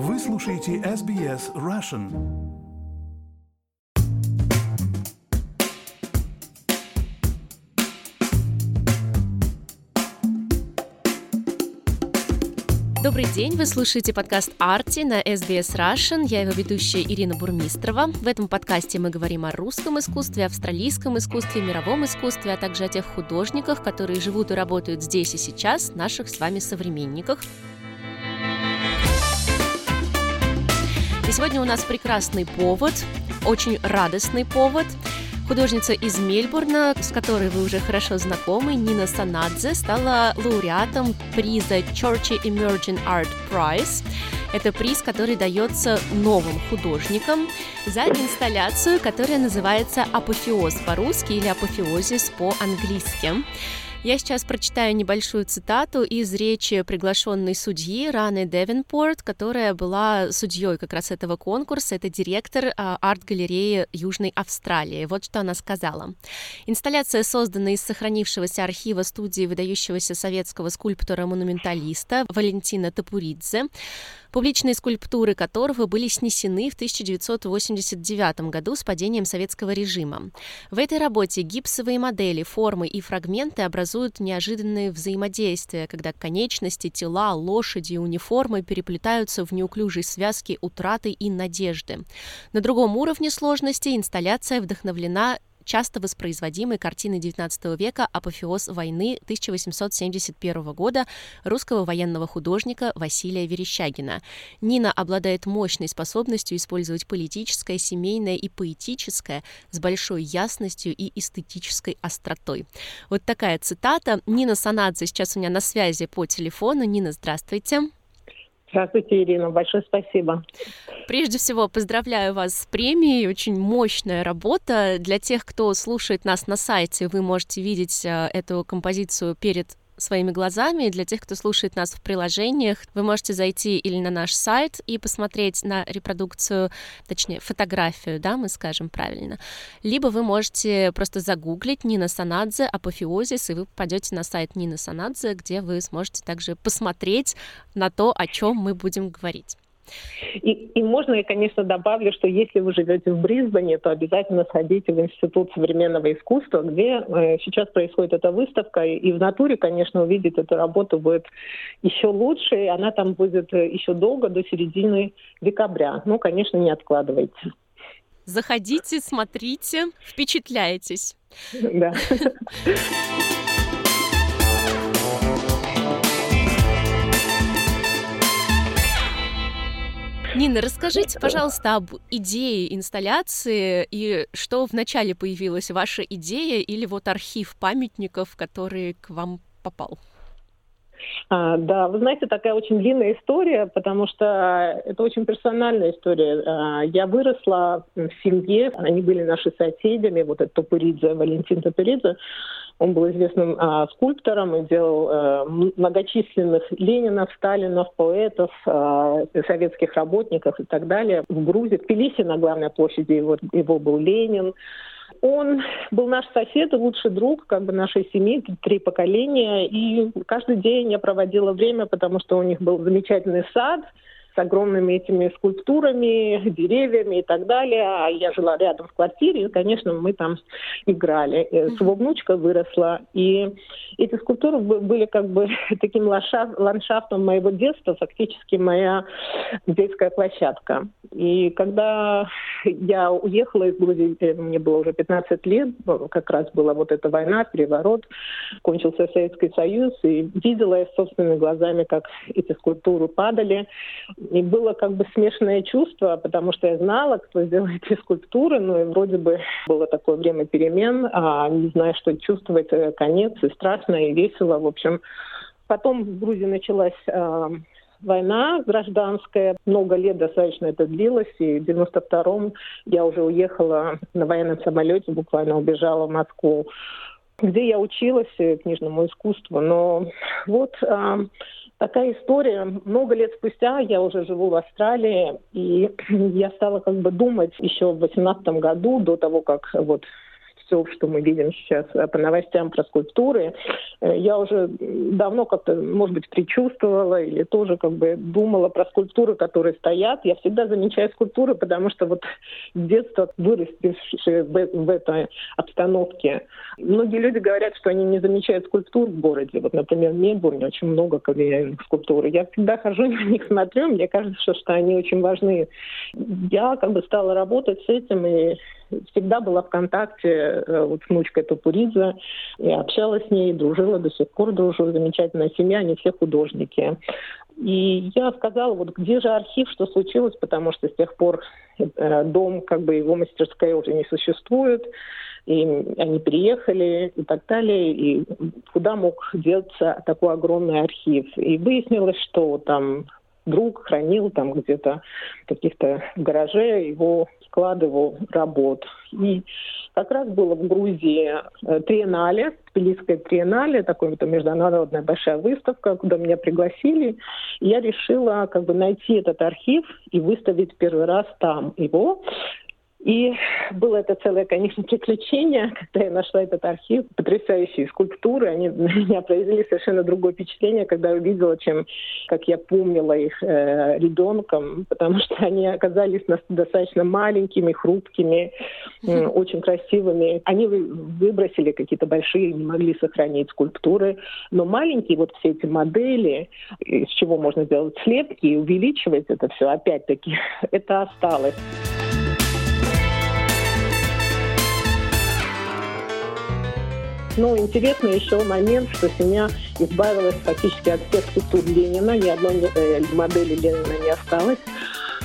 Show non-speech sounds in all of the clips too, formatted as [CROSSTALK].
Вы слушаете SBS Russian. Добрый день, вы слушаете подкаст «Арти» на SBS Russian. Я его ведущая Ирина Бурмистрова. В этом подкасте мы говорим о русском искусстве, австралийском искусстве, мировом искусстве, а также о тех художниках, которые живут и работают здесь и сейчас, наших с вами современниках. И сегодня у нас прекрасный повод, очень радостный повод. Художница из Мельбурна, с которой вы уже хорошо знакомы, Нина Санадзе, стала лауреатом приза Churchie Emerging Art Prize. Это приз, который дается новым художникам за инсталляцию, которая называется «Апофеоз» по-русски или «Apotheosis» по-английски. Я сейчас прочитаю небольшую цитату из речи приглашенной судьи Раны Девенпорт, которая была судьей как раз этого конкурса. Это директор а, арт-галереи Южной Австралии. Вот что она сказала. Инсталляция создана из сохранившегося архива студии выдающегося советского скульптора-монументалиста Валентина Тапуридзе публичные скульптуры которого были снесены в 1989 году с падением советского режима. В этой работе гипсовые модели, формы и фрагменты образуют неожиданные взаимодействия, когда конечности, тела, лошади и униформы переплетаются в неуклюжей связке утраты и надежды. На другом уровне сложности инсталляция вдохновлена часто воспроизводимой картины XIX века «Апофеоз войны» 1871 года русского военного художника Василия Верещагина. Нина обладает мощной способностью использовать политическое, семейное и поэтическое с большой ясностью и эстетической остротой. Вот такая цитата. Нина Санадзе сейчас у меня на связи по телефону. Нина, здравствуйте. Здравствуйте, Ирина. Большое спасибо. Прежде всего, поздравляю вас с премией. Очень мощная работа. Для тех, кто слушает нас на сайте, вы можете видеть э, эту композицию перед своими глазами. Для тех, кто слушает нас в приложениях, вы можете зайти или на наш сайт и посмотреть на репродукцию, точнее, фотографию, да, мы скажем правильно. Либо вы можете просто загуглить Нина Санадзе апофеозис, и вы попадете на сайт Нины Санадзе, где вы сможете также посмотреть на то, о чем мы будем говорить. И, и можно я, конечно, добавлю, что если вы живете в Брисбене, то обязательно сходите в Институт современного искусства, где э, сейчас происходит эта выставка, и в натуре, конечно, увидеть эту работу будет еще лучше, и она там будет э, еще долго, до середины декабря. Ну, конечно, не откладывайте. Заходите, смотрите, впечатляйтесь. Да. [LAUGHS] Нина, расскажите, пожалуйста, об идее инсталляции и что вначале появилась ваша идея или вот архив памятников, который к вам попал? А, да, вы знаете, такая очень длинная история, потому что это очень персональная история. А, я выросла в семье, они были наши соседями, вот этот Топуридзе, Валентин Топуридзе. Он был известным а, скульптором и делал а, многочисленных Ленинов, Сталинов, поэтов, а, советских работников и так далее. В Грузии, в Тбилиси на главной площади его, его был Ленин. Он был наш сосед и лучший друг как бы нашей семьи, три поколения. И каждый день я проводила время, потому что у них был замечательный сад – с огромными этими скульптурами, деревьями и так далее. А я жила рядом в квартире, и, конечно, мы там играли. С его внучкой выросла. И эти скульптуры были как бы [LAUGHS] таким ландшафтом моего детства, фактически моя детская площадка. И когда я уехала из Грузии, э, мне было уже 15 лет, как раз была вот эта война, переворот, кончился Советский Союз, и видела я собственными глазами, как эти скульптуры падали. И было как бы смешанное чувство, потому что я знала, кто сделает эти [LAUGHS] скульптуры, ну и вроде бы было такое время перемен, а не знаю, что чувствовать, э, конец, и страшно, и весело, в общем. Потом в Грузии началась э, война гражданская. Много лет достаточно это длилось. И в 92-м я уже уехала на военном самолете, буквально убежала в Москву, где я училась э, книжному искусству. Но вот э, такая история. Много лет спустя я уже живу в Австралии, и [CLEARS THROAT] я стала как бы думать еще в 2018 году, до того, как вот все, что мы видим сейчас по новостям про скульптуры, я уже давно как-то, может быть, предчувствовала или тоже как бы думала про скульптуры, которые стоят. Я всегда замечаю скульптуры, потому что вот с детства вырастившие в, в этой обстановке. Многие люди говорят, что они не замечают скульптур в городе. Вот, например, в Мельбурне очень много колониальных скульптур. Я всегда хожу [LAUGHS] на них смотрю, мне кажется, что они очень важны. Я как бы стала работать с этим и всегда была в контакте э, вот с внучкой Топуридзе, и общалась с ней, дружила, до сих пор дружу, замечательная семья, они все художники. И я сказала, вот где же архив, что случилось, потому что с тех пор э, дом, как бы его мастерская уже не существует, и они приехали и так далее, и куда мог деться такой огромный архив. И выяснилось, что там друг хранил там где-то каких-то гараже его склад его работ. И как раз было в Грузии э, триеннале, Тбилисское триеннале, такая вот международная большая выставка, куда меня пригласили. И я решила как бы найти этот архив и выставить первый раз там его. И было это целое, конечно, приключение, [LAUGHS] когда я нашла этот архив. Потрясающие скульптуры, они [LAUGHS] на меня произвели совершенно другое впечатление, когда увидела, чем, как я помнила их э, ребенком, потому что [LAUGHS] они оказались достаточно маленькими, хрупкими, э, очень красивыми. Они выбросили какие-то большие, не могли сохранить скульптуры, но маленькие вот все эти модели, из чего можно делать слепки и увеличивать это все, опять-таки, это осталось. Но интересный еще момент, что семья избавилась фактически от всех структур Ленина, ни одной э, модели Ленина не осталось.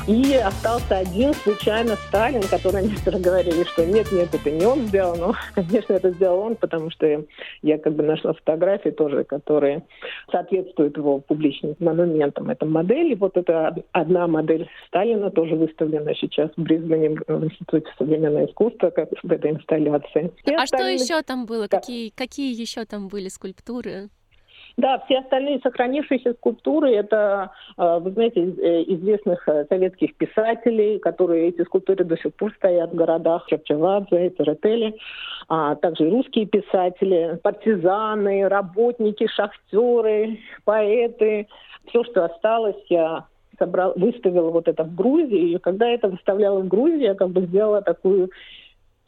И остался один случайно Сталин, который некоторые говорили, что нет, нет, это не он сделал. Но, [LAUGHS] конечно, это сделал он, потому что я как бы нашла фотографии тоже, которые соответствуют его публичным монументам. Это модель. И вот это одна модель Сталина тоже выставлена сейчас в Брисбене в Институте современного искусства, как в этой инсталляции. И а остальные... что еще там было? Да. Какие, какие еще там были скульптуры? Да, все остальные сохранившиеся скульптуры – это, э, вы знаете, э, известных э, советских писателей, которые эти скульптуры до сих пор стоят в городах Чапчавадзе, Церетели, а также русские писатели, партизаны, работники, шахтеры, поэты. Все, что осталось, я собрал, выставила вот это в Грузии. И когда это выставляла в Грузии, я как бы сделала такую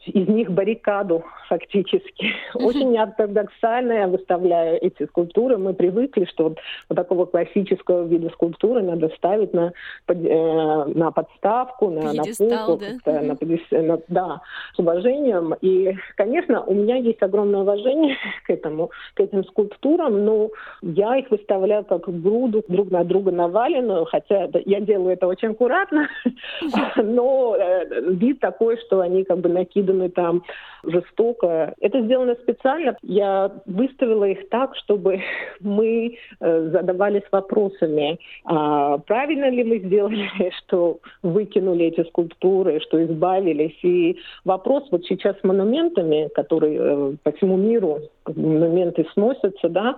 из них баррикаду фактически. Очень неортодоксально я выставляю эти скульптуры. Мы привыкли, что вот, вот такого классического вида скульптуры надо ставить на, под, э, на подставку, на, на полку, да? на, на, да, с уважением. И, конечно, у меня есть огромное уважение [LAUGHS] к этому, к этим скульптурам, но я их выставляю как груду друг на друга наваленную, хотя я делаю это очень аккуратно, [LAUGHS] но э, вид такой, что они как бы накиданы сделаны там жестоко. Это сделано специально. Я выставила их так, чтобы [LAUGHS] мы э, задавались вопросами, а правильно ли мы сделали, [LAUGHS] что выкинули эти скульптуры, что избавились. И вопрос вот сейчас с монументами, которые э, по всему миру монументы сносятся, да,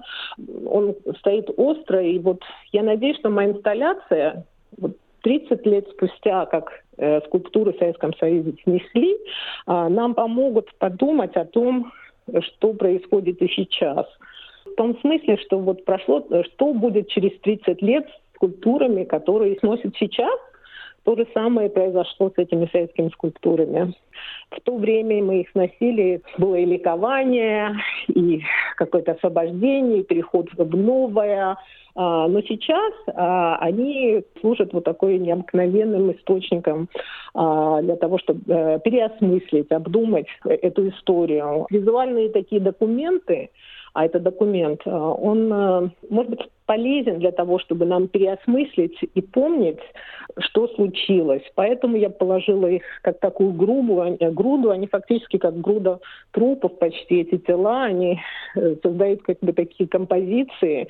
он стоит остро. И вот я надеюсь, что моя инсталляция вот 30 лет спустя, как э, скульптуры в Советском Союзе снесли, э, нам помогут подумать о том, что происходит и сейчас. В том смысле, что вот прошло, что будет через 30 лет с скульптурами, которые сносят сейчас, то же самое произошло с этими советскими скульптурами. В то время мы их сносили, было и ликование, и какое-то освобождение, и переход в новое, а, но сейчас а, они служат вот такой необыкновенным источником а, для того, чтобы э, переосмыслить, обдумать эту историю. Визуальные такие документы, а это документ, он э, может быть полезен для того, чтобы нам переосмыслить и помнить, что случилось. Поэтому я положила их как такую грубу, груду, они фактически как груда трупов почти, эти тела, они э, создают как бы такие композиции,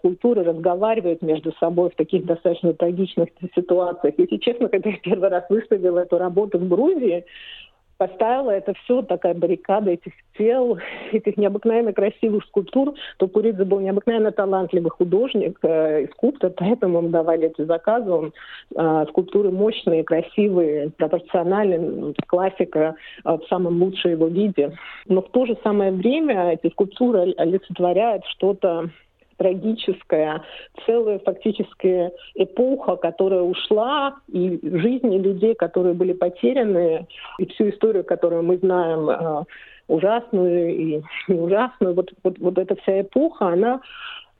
культуры разговаривают между собой в таких достаточно трагичных ситуациях. Если честно, когда я первый раз выставила эту работу в Грузии, поставила это все, такая баррикада этих тел, [LAUGHS] этих необыкновенно красивых скульптур. Топуридзе был необыкновенно талантливый художник э, и скульптор, [LAUGHS] поэтому ему давали эти заказы. Он, э, скульптуры мощные, красивые, пропорциональные, классика э, в самом лучшем его виде. Но в то же самое время эти скульптуры олицетворяют что-то трагическая, целая фактически эпоха, которая ушла, и жизни людей, которые были потеряны, и всю историю, которую мы знаем, э, ужасную и не ужасную, вот, вот, вот эта вся эпоха, она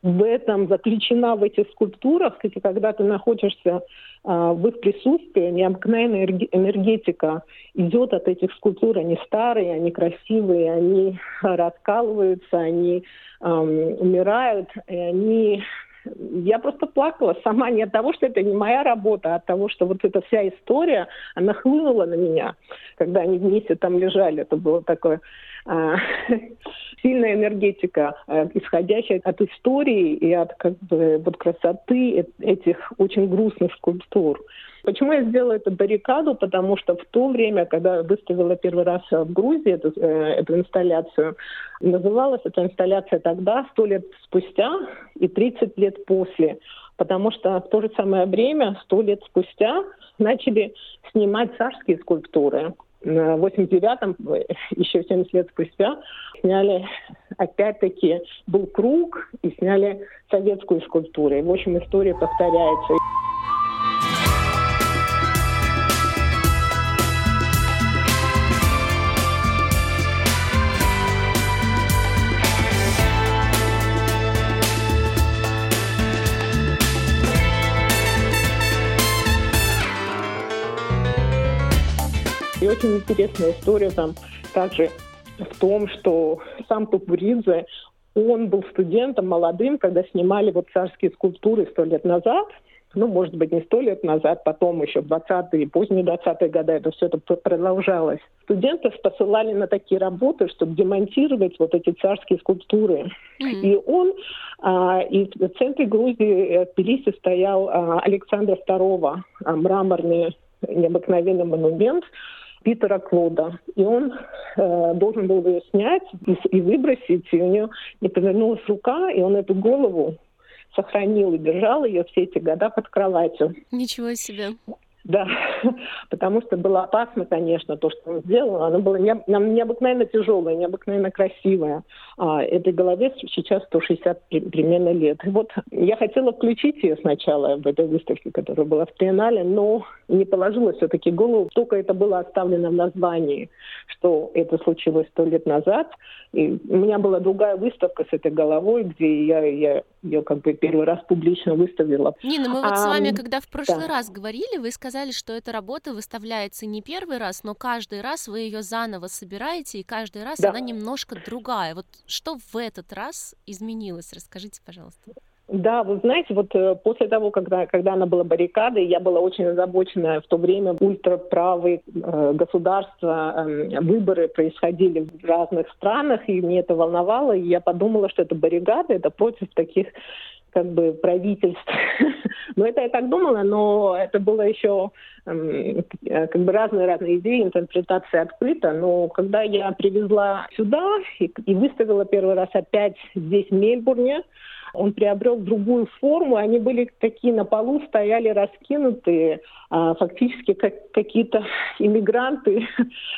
в этом заключена в этих скульптурах, когда ты находишься а, в их присутствии, необыкновенная энергетика идет от этих скульптур. Они старые, они красивые, они раскалываются, они эм, умирают, и они я просто плакала сама не от того, что это не моя работа, а от того, что вот эта вся история, она хлынула на меня, когда они вместе там лежали. Это было такое а, [LAUGHS] сильная энергетика, а, исходящая от истории и от как бы вот красоты этих очень грустных скульптур. Почему я сделала эту баррикаду? Потому что в то время, когда я выставила первый раз в Грузии эту, э, эту инсталляцию, называлась эта инсталляция тогда, сто лет спустя и 30 лет после. Потому что в то же самое время, сто лет спустя, начали снимать царские скульптуры. В 89-м, еще 70 лет спустя, сняли, опять-таки, был круг и сняли советскую скульптуру. И, в общем, история повторяется. Очень интересная история там также в том, что сам Тупуридзе, он был студентом молодым, когда снимали вот царские скульптуры сто лет назад, ну, может быть, не сто лет назад, потом еще в 20-е, поздние 20-е годы это все это продолжалось. Студентов посылали на такие работы, чтобы демонтировать вот эти царские скульптуры. Mm-hmm. И он, а, и в центре Грузии, э, в Тбилиси, стоял а, Александра II, а, мраморный необыкновенный монумент, Питера Клода. И он э, должен был ее снять и, и выбросить, и у него не повернулась рука, и он эту голову сохранил и держал ее все эти года под кроватью. Ничего себе. Да, [LAUGHS] потому что было опасно, конечно, то, что он сделал. Оно было необыкновенно тяжелое, необыкновенно красивое. А этой голове сейчас 160 примерно лет. И вот я хотела включить ее сначала в этой выставке, которая была в Триеннале, но не положила все-таки голову. Только это было оставлено в названии, что это случилось сто лет назад. И у меня была другая выставка с этой головой, где я, я ее как бы первый раз публично выставила. Нина, мы вот а, с вами, когда в прошлый да. раз говорили, вы сказали, что эта работа выставляется не первый раз, но каждый раз вы ее заново собираете, и каждый раз да. она немножко другая. Вот что в этот раз изменилось? Расскажите, пожалуйста. Да, вы знаете, вот э, после того, когда, когда она была баррикадой, я была очень озабочена в то время ультраправые э, государства, э, выборы происходили в разных странах, и мне это волновало, и я подумала, что это баррикада, это против таких как бы правительств. [LAUGHS] но это я так думала, но это было еще как бы разные-разные идеи, интерпретация открыта. Но когда я привезла сюда и, и выставила первый раз опять здесь, в Мельбурне, он приобрел другую форму, они были такие на полу, стояли раскинутые, а, фактически как какие-то иммигранты,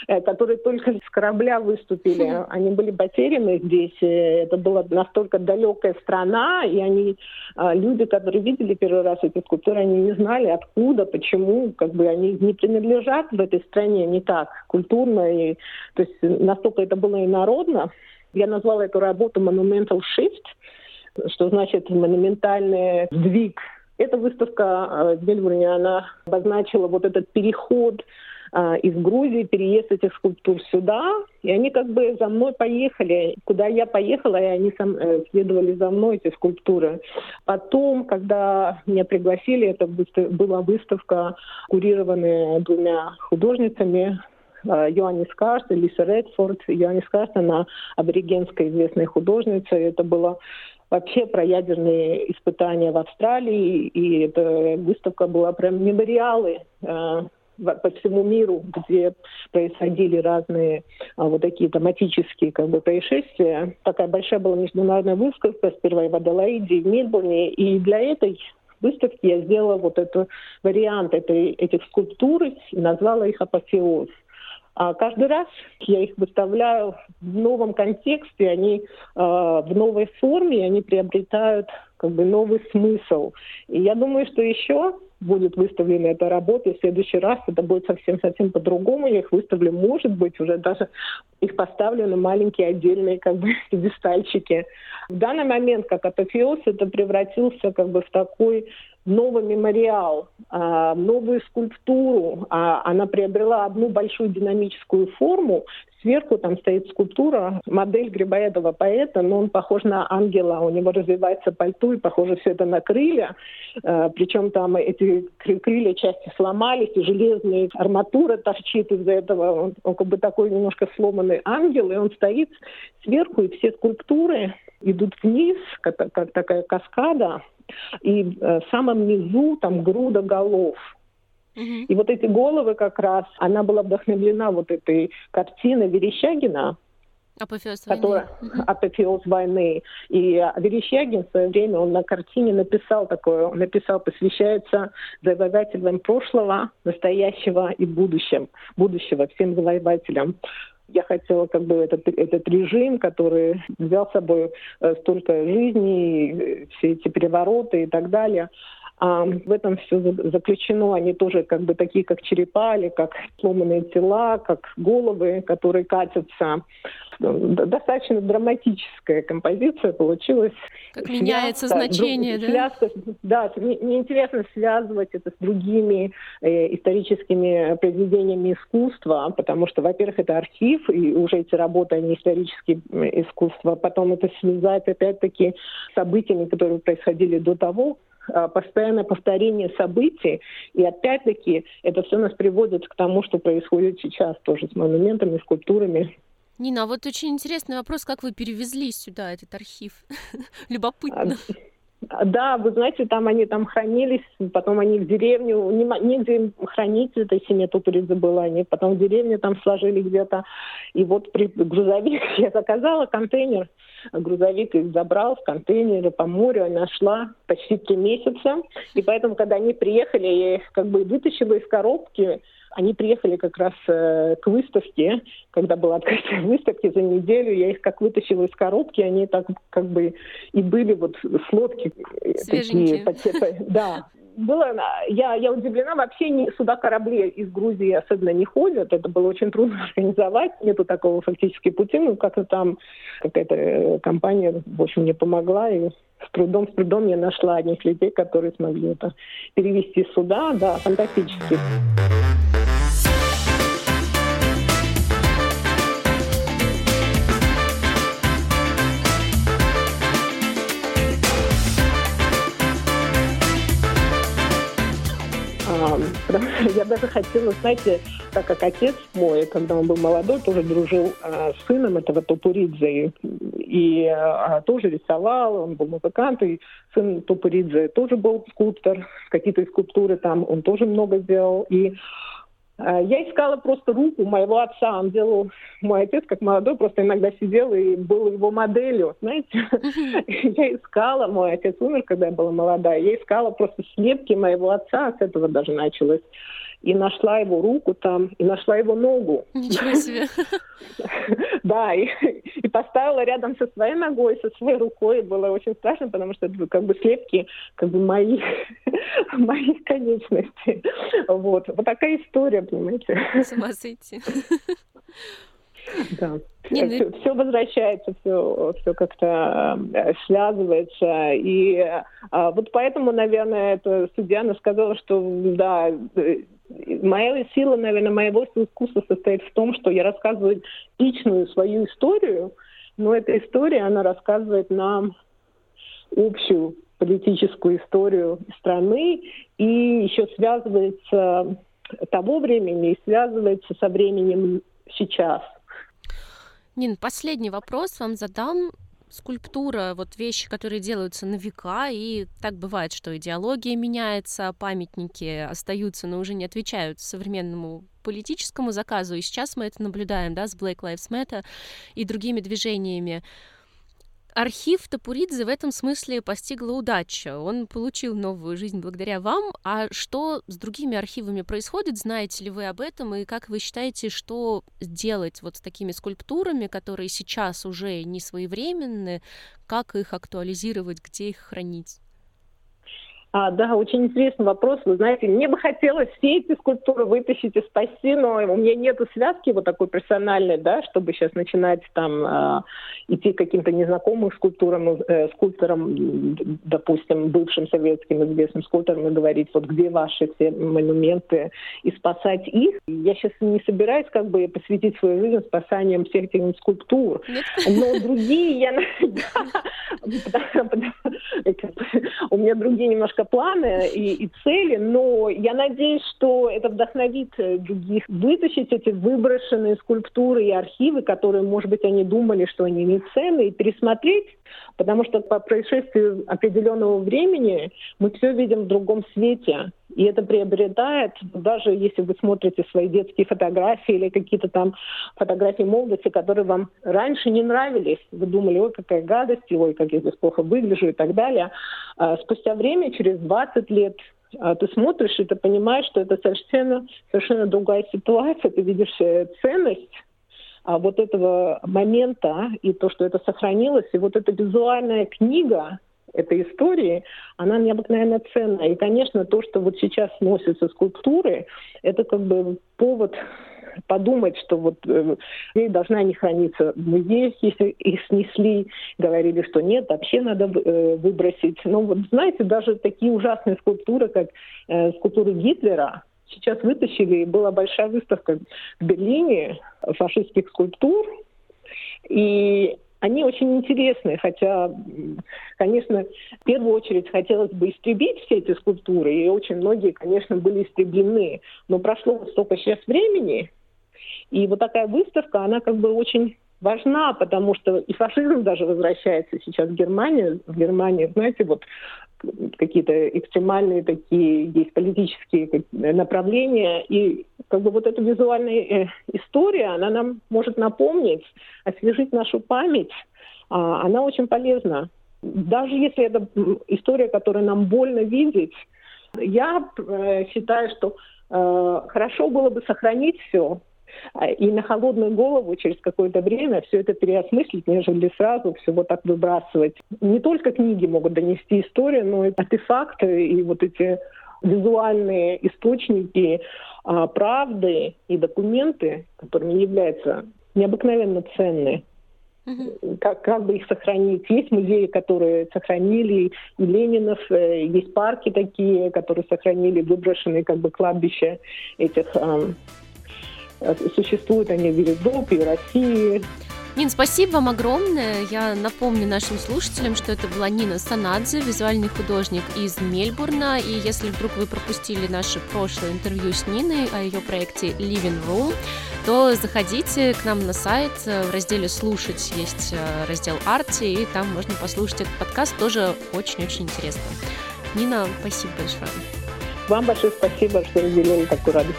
э, [LAUGHS] которые только с корабля выступили. Хм. Они были потеряны здесь, это была настолько далекая страна, и они, а, люди, которые видели первый раз эти скульптуры, они не знали, откуда, почему, как бы они не принадлежат в этой стране не так культурно, и, то есть настолько это было инородно. Я назвала эту работу «Monumental Shift», что значит монументальный сдвиг. Эта выставка э, в Мельбурне, она обозначила вот этот переход э, из Грузии, переезд этих скульптур сюда, и они как бы за мной поехали. Куда я поехала, и они сам, э, следовали за мной, эти скульптуры. Потом, когда меня пригласили, это была выставка, курированная двумя художницами, Йоаннис и Лиса Редфорд. Йоаннис Карст, она аборигенская известная художница. И это было вообще про ядерные испытания в Австралии, и эта выставка была прям мемориалы э, по всему миру, где происходили разные а, вот такие тематические как бы происшествия. Такая большая была международная выставка сперва и в Аделаиде, и в Мельбурне. И для этой выставки я сделала вот этот вариант этой, этих скульптур и назвала их апофеоз. А каждый раз я их выставляю в новом контексте, они э, в новой форме, они приобретают как бы новый смысл. И я думаю, что еще будет выставлена эта работа, и в следующий раз это будет совсем-совсем по-другому. Я их выставлю, может быть, уже даже их поставлю на маленькие отдельные как бы [LAUGHS] пьедестальчики. В данный момент, как апофеоз, это превратился как бы в такой новый мемориал, а, новую скульптуру. А, она приобрела одну большую динамическую форму. Сверху там стоит скульптура, модель Грибоедова поэта, но он похож на ангела, у него развивается пальто, и похоже все это на крылья. А, Причем там эти крылья части сломались, и железная арматура торчит из-за этого. Он, он как бы такой немножко сломанный ангел, и он стоит сверху, и все скульптуры идут вниз, как, как такая каскада, и э, в самом низу там груда голов. Mm-hmm. И вот эти головы как раз, она была вдохновлена вот этой картиной Верещагина, Апофеоз которая, войны. Апофеоз войны. И Верещагин в свое время, он на картине написал такое, он написал, посвящается завоевателям прошлого, настоящего и будущего, будущего всем завоевателям я хотела как бы этот, этот режим, который взял с собой э, столько жизней, э, все эти перевороты и так далее, а в этом все заключено. Они тоже как бы такие, как черепа или как сломанные тела, как головы, которые катятся. Достаточно драматическая композиция получилась. Как связка, меняется значение, друг, да? Связка, да, мне интересно связывать это с другими э, историческими произведениями искусства, потому что, во-первых, это архив, и уже эти работы, они исторические искусства. Потом это связать, опять-таки, событиями, которые происходили до того, постоянное повторение событий. И опять-таки это все нас приводит к тому, что происходит сейчас тоже с монументами, скульптурами. Нина, а вот очень интересный вопрос, как вы перевезли сюда этот архив? [LAUGHS] Любопытно. А, да, вы знаете, там они там хранились, потом они в деревню, не, негде хранить этой семье Тупоридзе было, они потом в деревню там сложили где-то. И вот при грузовик [LAUGHS] я заказала контейнер, грузовик их забрал в контейнеры по морю, нашла почти три месяца. И поэтому, когда они приехали, я их как бы вытащила из коробки, они приехали как раз э, к выставке, когда была открытие [LAUGHS] выставки за неделю, я их как вытащила из коробки, они так как бы и были вот с лодки такие, [LAUGHS] да, было, я, я удивлена, вообще не, сюда корабли из Грузии особенно не ходят, это было очень трудно [LAUGHS] организовать, нету такого фактически пути, ну как-то там какая-то э, компания, в общем, мне помогла, и с трудом, с трудом я нашла одних людей, которые смогли это перевести сюда, да, фантастически. Я даже хотела, знаете, так как отец мой, когда он был молодой, тоже дружил а, с сыном этого Топуридзе. И а, тоже рисовал, он был музыкант, и сын Топуридзе тоже был скульптор, какие-то скульптуры там он тоже много сделал. И я искала просто руку моего отца. Он делал, мой отец, как молодой, просто иногда сидел и был его моделью, знаете. [LAUGHS] Я искала, мой отец умер, когда я была молодая, я искала просто слепки моего отца, с этого даже началось и нашла его руку там, и нашла его ногу. Ничего себе. [LAUGHS] Да, и, и поставила рядом со своей ногой, со своей рукой. Было очень страшно, потому что это как бы слепки как бы моих, [LAUGHS] моих конечностей. Вот. Вот такая история, понимаете. С ума сойти. Да. Нет, все, ну... все возвращается, все, все как-то э, связывается. И э, вот поэтому, наверное, эта судья она сказала, что да, э, моя сила, наверное, моего искусства состоит в том, что я рассказываю личную свою историю, но эта история, она рассказывает нам общую политическую историю страны и еще связывается того времени и связывается со временем сейчас. Нин, последний вопрос вам задам скульптура, вот вещи, которые делаются на века, и так бывает, что идеология меняется, памятники остаются, но уже не отвечают современному политическому заказу, и сейчас мы это наблюдаем, да, с Black Lives Matter и другими движениями. Архив Тапуридзе в этом смысле постигла удача. Он получил новую жизнь благодаря вам. А что с другими архивами происходит? Знаете ли вы об этом? И как вы считаете, что сделать вот с такими скульптурами, которые сейчас уже не своевременны? Как их актуализировать? Где их хранить? А, да, очень интересный вопрос. Вы знаете, мне бы хотелось все эти скульптуры вытащить и спасти, но у меня нет связки вот такой персональной, да, чтобы сейчас начинать там э, идти к каким-то незнакомым скульптурам, э, скульпторам, допустим, бывшим советским известным скульпторам и говорить, вот где ваши все монументы, и спасать их. Я сейчас не собираюсь как бы посвятить свою жизнь спасанием всех этих скульптур, но другие я... [LAUGHS] [LAUGHS] У меня другие немножко планы и, и цели, но я надеюсь, что это вдохновит э, других вытащить эти выброшенные скульптуры и архивы, которые, может быть, они думали, что они не ценны, и пересмотреть, потому что по происшествию определенного времени мы все видим в другом свете. И это приобретает, даже если вы смотрите свои детские фотографии или какие-то там фотографии молодости, которые вам раньше не нравились, вы думали, ой, какая гадость, ой, как я здесь плохо выгляжу и так далее. А спустя время, через 20 лет, а, ты смотришь, и ты понимаешь, что это совершенно, совершенно другая ситуация, ты видишь э, ценность а вот этого момента и то, что это сохранилось, и вот эта визуальная книга, этой истории, она необыкновенно ценна. И, конечно, то, что вот сейчас носятся скульптуры, это как бы повод подумать, что вот э, должна не храниться в музеях, если их снесли, говорили, что нет, вообще надо э, выбросить. Но вот знаете, даже такие ужасные скульптуры, как э, скульптуры Гитлера, сейчас вытащили, и была большая выставка в Берлине фашистских скульптур, и они очень интересные, хотя, конечно, в первую очередь хотелось бы истребить все эти скульптуры, и очень многие, конечно, были истреблены. Но прошло вот столько сейчас времени, и вот такая выставка, она как бы очень важна, потому что и фашизм даже возвращается сейчас в Германию. В Германии, знаете, вот какие-то экстремальные такие есть политические направления. И как бы вот эта визуальная э, история, она нам может напомнить, освежить нашу память. А, она очень полезна. Даже если это история, которую нам больно видеть, я э, считаю, что э, хорошо было бы сохранить все, и на холодную голову через какое-то время все это переосмыслить, нежели сразу все вот так выбрасывать. Не только книги могут донести историю, но и артефакты, и вот эти визуальные источники а, правды и документы, которыми являются необыкновенно ценные. Как, как бы их сохранить? Есть музеи, которые сохранили и Ленинов, э, есть парки такие, которые сохранили выброшенные как бы кладбища этих Существуют они в Европе, в России. Нин, спасибо вам огромное. Я напомню нашим слушателям, что это была Нина Санадзе, визуальный художник из Мельбурна. И если вдруг вы пропустили наше прошлое интервью с Ниной о ее проекте Living Room, то заходите к нам на сайт. В разделе «Слушать» есть э, раздел «Арти», и там можно послушать этот подкаст. Тоже очень-очень интересно. Нина, спасибо большое. Вам большое спасибо, что разделили такую радость